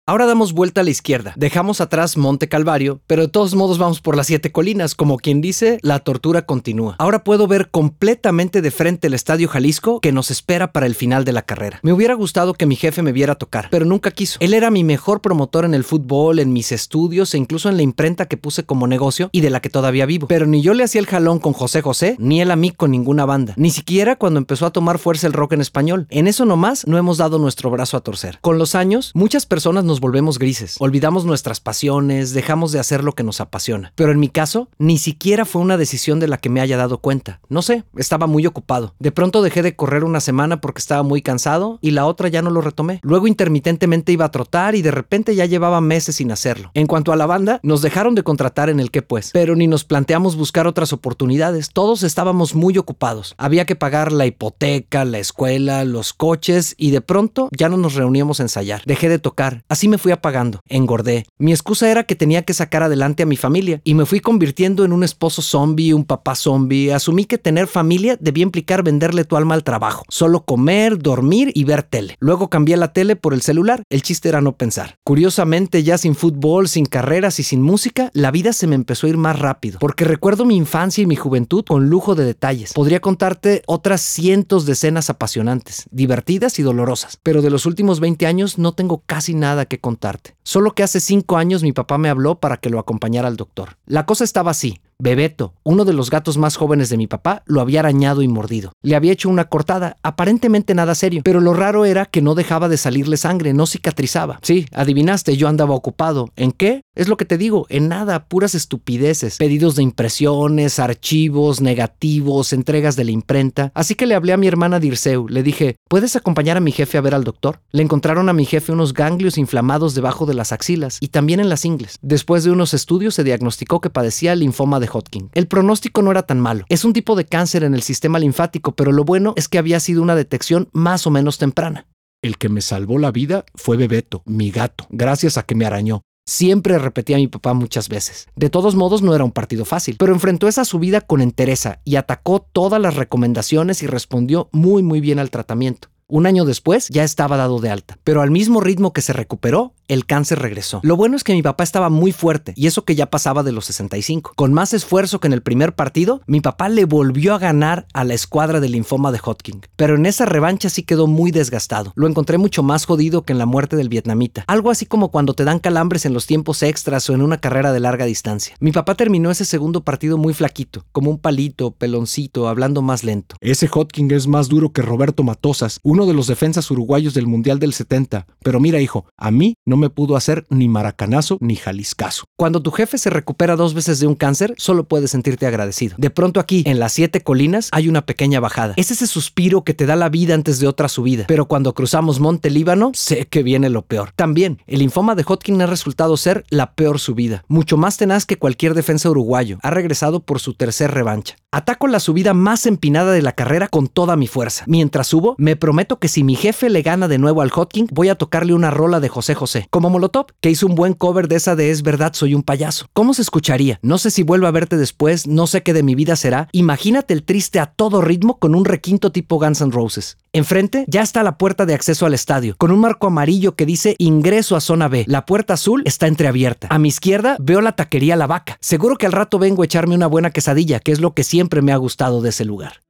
Ahora damos vuelta a la izquierda, dejamos atrás Monte Calvario, pero de todos modos vamos por las siete colinas, como quien dice, la tortura continúa. Ahora puedo ver completamente de frente el Estadio Jalisco que nos espera para el final de la carrera. Me hubiera gustado que mi jefe me viera tocar, pero nunca quiso. Él era mi mejor promotor en el fútbol, en mis estudios e incluso en la imprenta que puse como negocio y de la que todavía vivo. Pero ni yo le hacía el jalón con José José, ni él a mí con ninguna banda, ni siquiera cuando empezó a tomar fuerza el rock en español. En eso nomás no hemos dado nuestro brazo a torcer. Con los años, muchas personas nos volvemos grises, olvidamos nuestras pasiones, dejamos de hacer lo que nos apasiona. Pero en mi caso, ni siquiera fue una decisión de la que me haya dado cuenta. No sé, estaba muy ocupado. De pronto dejé de correr una semana porque estaba muy cansado y la otra ya no lo retomé. Luego intermitentemente iba a trotar y de repente ya llevaba meses sin hacerlo. En cuanto a la banda, nos dejaron de contratar en el que pues, pero ni nos planteamos buscar otras oportunidades. Todos estábamos muy ocupados. Había que pagar la hipoteca, la escuela, los coches y de pronto ya no nos reuníamos a ensayar. Dejé de tocar. Así me fui apagando, engordé. Mi excusa era que tenía que sacar adelante a mi familia y me fui convirtiendo en un esposo zombie, un papá zombie. Asumí que tener familia debía implicar venderle tu alma al trabajo, solo comer, dormir y ver tele. Luego cambié la tele por el celular. El chiste era no pensar. Curiosamente, ya sin fútbol, sin carreras y sin música, la vida se me empezó a ir más rápido, porque recuerdo mi infancia y mi juventud con lujo de detalles. Podría contarte otras cientos de escenas apasionantes, divertidas y dolorosas, pero de los últimos 20 años no tengo casi nada que contarte. Solo que hace cinco años mi papá me habló para que lo acompañara al doctor. La cosa estaba así. Bebeto, uno de los gatos más jóvenes de mi papá, lo había arañado y mordido. Le había hecho una cortada, aparentemente nada serio, pero lo raro era que no dejaba de salirle sangre, no cicatrizaba. Sí, adivinaste, yo andaba ocupado. ¿En qué? Es lo que te digo, en nada, puras estupideces, pedidos de impresiones, archivos, negativos, entregas de la imprenta. Así que le hablé a mi hermana Dirceu, le dije, ¿puedes acompañar a mi jefe a ver al doctor? Le encontraron a mi jefe unos ganglios inflamados debajo de las axilas y también en las ingles. Después de unos estudios se diagnosticó que padecía linfoma de Hodgkin. El pronóstico no era tan malo. Es un tipo de cáncer en el sistema linfático, pero lo bueno es que había sido una detección más o menos temprana. El que me salvó la vida fue Bebeto, mi gato, gracias a que me arañó. Siempre repetía a mi papá muchas veces. De todos modos no era un partido fácil, pero enfrentó esa subida con entereza y atacó todas las recomendaciones y respondió muy muy bien al tratamiento. Un año después ya estaba dado de alta, pero al mismo ritmo que se recuperó, el cáncer regresó. Lo bueno es que mi papá estaba muy fuerte y eso que ya pasaba de los 65. Con más esfuerzo que en el primer partido, mi papá le volvió a ganar a la escuadra del linfoma de Hodgkin. Pero en esa revancha sí quedó muy desgastado. Lo encontré mucho más jodido que en la muerte del vietnamita. Algo así como cuando te dan calambres en los tiempos extras o en una carrera de larga distancia. Mi papá terminó ese segundo partido muy flaquito, como un palito, peloncito, hablando más lento. Ese Hodgkin es más duro que Roberto Matosas, uno de los defensas uruguayos del Mundial del 70. Pero mira, hijo, a mí no me pudo hacer ni maracanazo ni jaliscazo. Cuando tu jefe se recupera dos veces de un cáncer, solo puedes sentirte agradecido. De pronto aquí, en las siete colinas, hay una pequeña bajada. Es ese suspiro que te da la vida antes de otra subida. Pero cuando cruzamos Monte Líbano, sé que viene lo peor. También, el linfoma de Hodgkin ha resultado ser la peor subida. Mucho más tenaz que cualquier defensa uruguayo. Ha regresado por su tercer revancha. Ataco la subida más empinada de la carrera con toda mi fuerza. Mientras subo, me prometo que si mi jefe le gana de nuevo al Hodgkin, voy a tocarle una rola de José José, como Molotov, que hizo un buen cover de esa de Es verdad, soy un payaso. ¿Cómo se escucharía? No sé si vuelvo a verte después, no sé qué de mi vida será. Imagínate el triste a todo ritmo con un requinto tipo Guns N' Roses. Enfrente ya está la puerta de acceso al estadio, con un marco amarillo que dice ingreso a zona B. La puerta azul está entreabierta. A mi izquierda veo la taquería La Vaca. Seguro que al rato vengo a echarme una buena quesadilla, que es lo que siempre me ha gustado de ese lugar.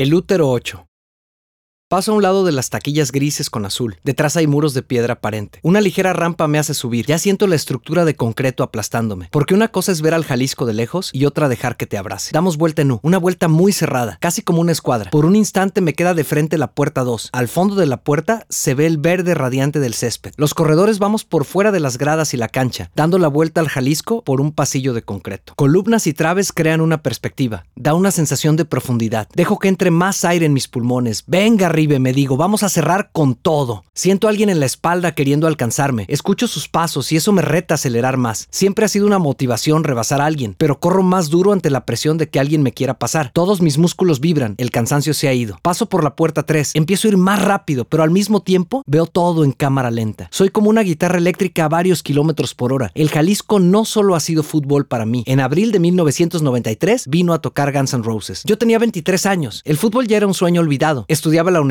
El útero 8. Paso a un lado de las taquillas grises con azul. Detrás hay muros de piedra aparente. Una ligera rampa me hace subir. Ya siento la estructura de concreto aplastándome. Porque una cosa es ver al Jalisco de lejos y otra dejar que te abrace. Damos vuelta en U. Una vuelta muy cerrada, casi como una escuadra. Por un instante me queda de frente la puerta 2. Al fondo de la puerta se ve el verde radiante del césped. Los corredores vamos por fuera de las gradas y la cancha, dando la vuelta al Jalisco por un pasillo de concreto. Columnas y traves crean una perspectiva. Da una sensación de profundidad. Dejo que entre más aire en mis pulmones. Venga, me digo, vamos a cerrar con todo. Siento a alguien en la espalda queriendo alcanzarme. Escucho sus pasos y eso me reta a acelerar más. Siempre ha sido una motivación rebasar a alguien, pero corro más duro ante la presión de que alguien me quiera pasar. Todos mis músculos vibran, el cansancio se ha ido. Paso por la puerta 3, empiezo a ir más rápido, pero al mismo tiempo veo todo en cámara lenta. Soy como una guitarra eléctrica a varios kilómetros por hora. El Jalisco no solo ha sido fútbol para mí. En abril de 1993 vino a tocar Guns N' Roses. Yo tenía 23 años. El fútbol ya era un sueño olvidado. Estudiaba la universidad,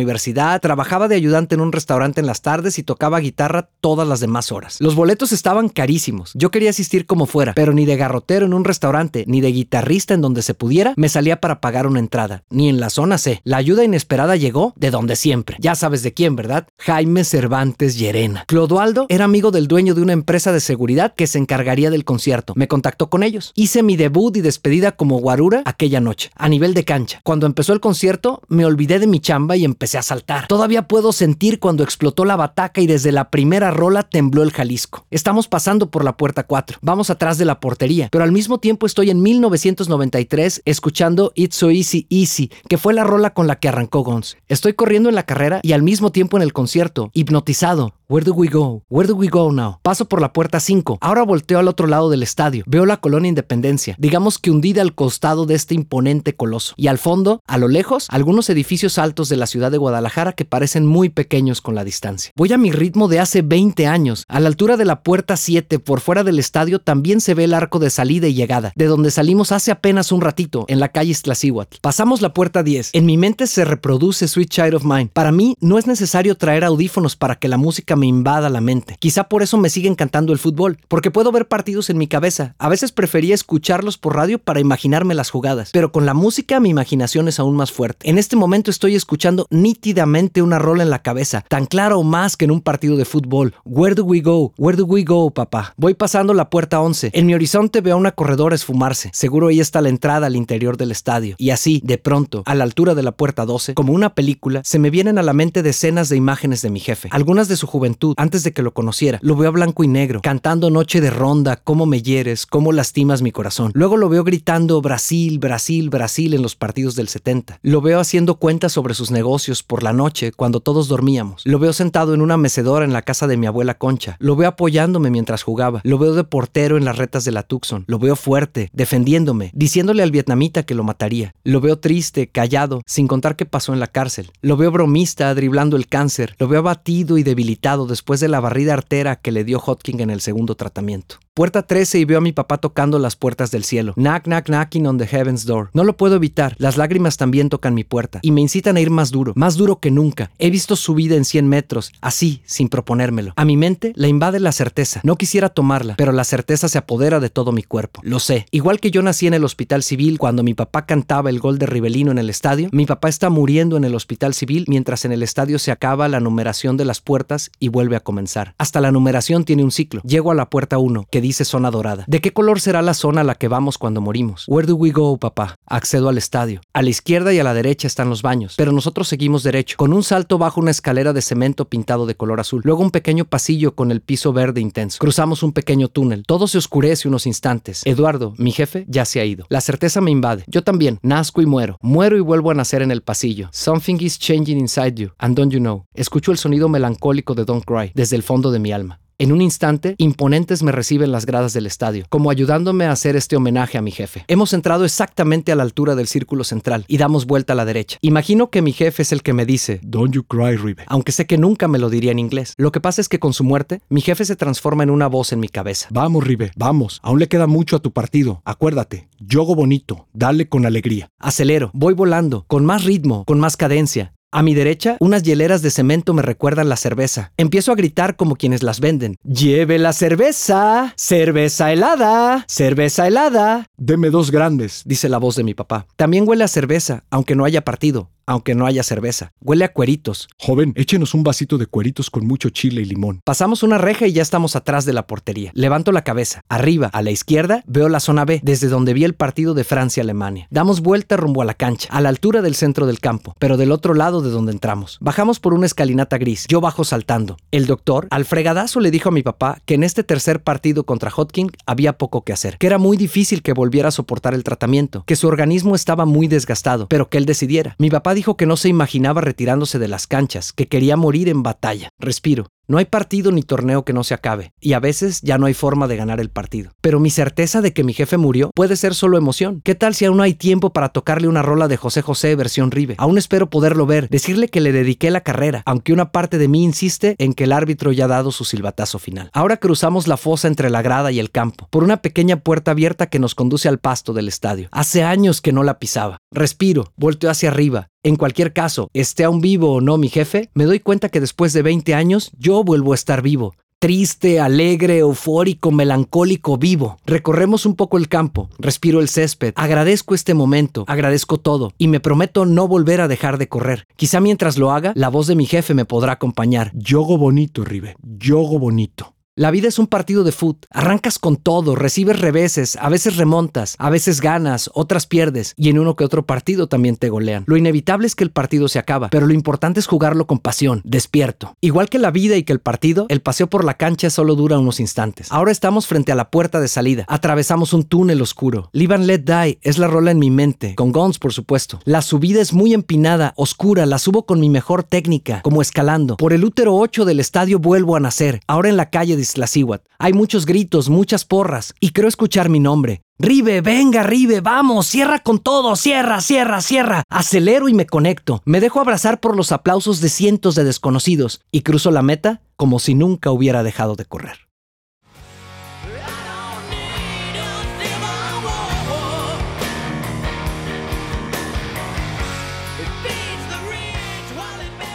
trabajaba de ayudante en un restaurante en las tardes y tocaba guitarra todas las demás horas. Los boletos estaban carísimos. Yo quería asistir como fuera, pero ni de garrotero en un restaurante, ni de guitarrista en donde se pudiera, me salía para pagar una entrada. Ni en la zona C. La ayuda inesperada llegó de donde siempre. Ya sabes de quién, ¿verdad? Jaime Cervantes Llerena. Clodoaldo era amigo del dueño de una empresa de seguridad que se encargaría del concierto. Me contactó con ellos. Hice mi debut y despedida como guarura aquella noche, a nivel de cancha. Cuando empezó el concierto, me olvidé de mi chamba y empecé a saltar. Todavía puedo sentir cuando explotó la bataca y desde la primera rola tembló el Jalisco. Estamos pasando por la puerta 4. Vamos atrás de la portería, pero al mismo tiempo estoy en 1993 escuchando It's So Easy Easy, que fue la rola con la que arrancó Guns. Estoy corriendo en la carrera y al mismo tiempo en el concierto, hipnotizado. Where do we go? Where do we go now? Paso por la puerta 5. Ahora volteo al otro lado del estadio. Veo la colonia Independencia, digamos que hundida al costado de este imponente coloso. Y al fondo, a lo lejos, algunos edificios altos de la ciudad de Guadalajara que parecen muy pequeños con la distancia. Voy a mi ritmo de hace 20 años. A la altura de la puerta 7, por fuera del estadio, también se ve el arco de salida y llegada, de donde salimos hace apenas un ratito, en la calle Iztaccíhuatl. Pasamos la puerta 10. En mi mente se reproduce Sweet Child of Mine. Para mí, no es necesario traer audífonos para que la música me invada la mente. Quizá por eso me sigue encantando el fútbol, porque puedo ver partidos en mi cabeza. A veces prefería escucharlos por radio para imaginarme las jugadas, pero con la música mi imaginación es aún más fuerte. En este momento estoy escuchando nítidamente una rola en la cabeza, tan claro o más que en un partido de fútbol. Where do we go? Where do we go, papá? Voy pasando la puerta 11. En mi horizonte veo a una corredora esfumarse. Seguro ahí está la entrada al interior del estadio. Y así, de pronto, a la altura de la puerta 12, como una película, se me vienen a la mente decenas de imágenes de mi jefe. Algunas de su juventud, antes de que lo conociera. Lo veo blanco y negro, cantando Noche de Ronda, cómo me hieres, cómo lastimas mi corazón. Luego lo veo gritando Brasil, Brasil, Brasil en los partidos del 70. Lo veo haciendo cuentas sobre sus negocios por la noche cuando todos dormíamos. Lo veo sentado en una mecedora en la casa de mi abuela Concha. Lo veo apoyándome mientras jugaba. Lo veo de portero en las retas de la Tucson. Lo veo fuerte, defendiéndome, diciéndole al vietnamita que lo mataría. Lo veo triste, callado, sin contar qué pasó en la cárcel. Lo veo bromista, driblando el cáncer. Lo veo abatido y debilitado después de la barrida artera que le dio Hodgkin en el segundo tratamiento. Puerta 13 y veo a mi papá tocando las puertas del cielo. Knock, knock, knocking on the heaven's door. No lo puedo evitar. Las lágrimas también tocan mi puerta y me incitan a ir más duro, más duro que nunca. He visto su vida en 100 metros, así, sin proponérmelo. A mi mente la invade la certeza. No quisiera tomarla, pero la certeza se apodera de todo mi cuerpo. Lo sé. Igual que yo nací en el hospital civil cuando mi papá cantaba el gol de Rivelino en el estadio, mi papá está muriendo en el hospital civil mientras en el estadio se acaba la numeración de las puertas y vuelve a comenzar. Hasta la numeración tiene un ciclo. Llego a la puerta 1, que dice zona dorada. ¿De qué color será la zona a la que vamos cuando morimos? Where do we go, papá? Accedo al estadio. A la izquierda y a la derecha están los baños, pero nosotros seguimos derecho, con un salto bajo una escalera de cemento pintado de color azul. Luego un pequeño pasillo con el piso verde intenso. Cruzamos un pequeño túnel. Todo se oscurece unos instantes. Eduardo, mi jefe, ya se ha ido. La certeza me invade. Yo también. Nazco y muero. Muero y vuelvo a nacer en el pasillo. Something is changing inside you, and don't you know. Escucho el sonido melancólico de Don't Cry desde el fondo de mi alma. En un instante, imponentes me reciben las gradas del estadio, como ayudándome a hacer este homenaje a mi jefe. Hemos entrado exactamente a la altura del círculo central y damos vuelta a la derecha. Imagino que mi jefe es el que me dice, Don't you cry, Ribe. aunque sé que nunca me lo diría en inglés. Lo que pasa es que con su muerte, mi jefe se transforma en una voz en mi cabeza. Vamos, Ribe, vamos. Aún le queda mucho a tu partido. Acuérdate, yogo bonito, dale con alegría. Acelero, voy volando, con más ritmo, con más cadencia. A mi derecha, unas hieleras de cemento me recuerdan la cerveza. Empiezo a gritar como quienes las venden. ¡Lleve la cerveza! ¡Cerveza helada! ¡Cerveza helada! Deme dos grandes. dice la voz de mi papá. También huele a cerveza, aunque no haya partido. Aunque no haya cerveza. Huele a cueritos. Joven, échenos un vasito de cueritos con mucho chile y limón. Pasamos una reja y ya estamos atrás de la portería. Levanto la cabeza. Arriba, a la izquierda, veo la zona B, desde donde vi el partido de Francia-Alemania. Damos vuelta rumbo a la cancha, a la altura del centro del campo, pero del otro lado de donde entramos. Bajamos por una escalinata gris. Yo bajo saltando. El doctor, al fregadazo, le dijo a mi papá que en este tercer partido contra Hotking había poco que hacer, que era muy difícil que volviera a soportar el tratamiento, que su organismo estaba muy desgastado, pero que él decidiera. Mi papá dijo que no se imaginaba retirándose de las canchas, que quería morir en batalla. Respiro. No hay partido ni torneo que no se acabe, y a veces ya no hay forma de ganar el partido. Pero mi certeza de que mi jefe murió puede ser solo emoción. ¿Qué tal si aún no hay tiempo para tocarle una rola de José José versión Rive? Aún espero poderlo ver, decirle que le dediqué la carrera, aunque una parte de mí insiste en que el árbitro ya ha dado su silbatazo final. Ahora cruzamos la fosa entre la grada y el campo, por una pequeña puerta abierta que nos conduce al pasto del estadio. Hace años que no la pisaba. Respiro, volteo hacia arriba, en cualquier caso, esté aún vivo o no mi jefe, me doy cuenta que después de 20 años yo vuelvo a estar vivo. Triste, alegre, eufórico, melancólico, vivo. Recorremos un poco el campo, respiro el césped, agradezco este momento, agradezco todo y me prometo no volver a dejar de correr. Quizá mientras lo haga, la voz de mi jefe me podrá acompañar. Yogo bonito, Ribe. Yogo bonito. La vida es un partido de fútbol. Arrancas con todo, recibes reveses, a veces remontas, a veces ganas, otras pierdes, y en uno que otro partido también te golean. Lo inevitable es que el partido se acaba, pero lo importante es jugarlo con pasión, despierto. Igual que la vida y que el partido, el paseo por la cancha solo dura unos instantes. Ahora estamos frente a la puerta de salida. Atravesamos un túnel oscuro. Live Let Die es la rola en mi mente, con Guns por supuesto. La subida es muy empinada, oscura, la subo con mi mejor técnica, como escalando. Por el útero 8 del estadio vuelvo a nacer. Ahora en la calle la Cihuat. Hay muchos gritos, muchas porras, y creo escuchar mi nombre. Ribe, venga, Ribe, vamos, cierra con todo, cierra, cierra, cierra. Acelero y me conecto. Me dejo abrazar por los aplausos de cientos de desconocidos y cruzo la meta como si nunca hubiera dejado de correr.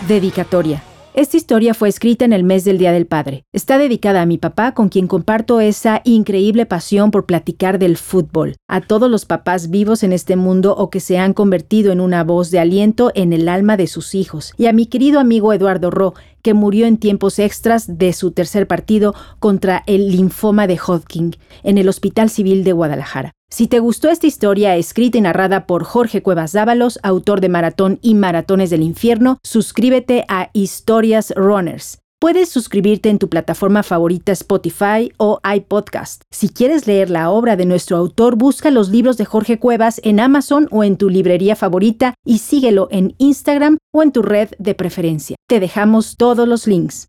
Dedicatoria. Esta historia fue escrita en el mes del Día del Padre. Está dedicada a mi papá, con quien comparto esa increíble pasión por platicar del fútbol, a todos los papás vivos en este mundo o que se han convertido en una voz de aliento en el alma de sus hijos, y a mi querido amigo Eduardo Ro, que murió en tiempos extras de su tercer partido contra el linfoma de Hodgkin en el Hospital Civil de Guadalajara. Si te gustó esta historia escrita y narrada por Jorge Cuevas Dávalos, autor de Maratón y Maratones del Infierno, suscríbete a Historias Runners. Puedes suscribirte en tu plataforma favorita Spotify o iPodcast. Si quieres leer la obra de nuestro autor, busca los libros de Jorge Cuevas en Amazon o en tu librería favorita y síguelo en Instagram o en tu red de preferencia. Te dejamos todos los links.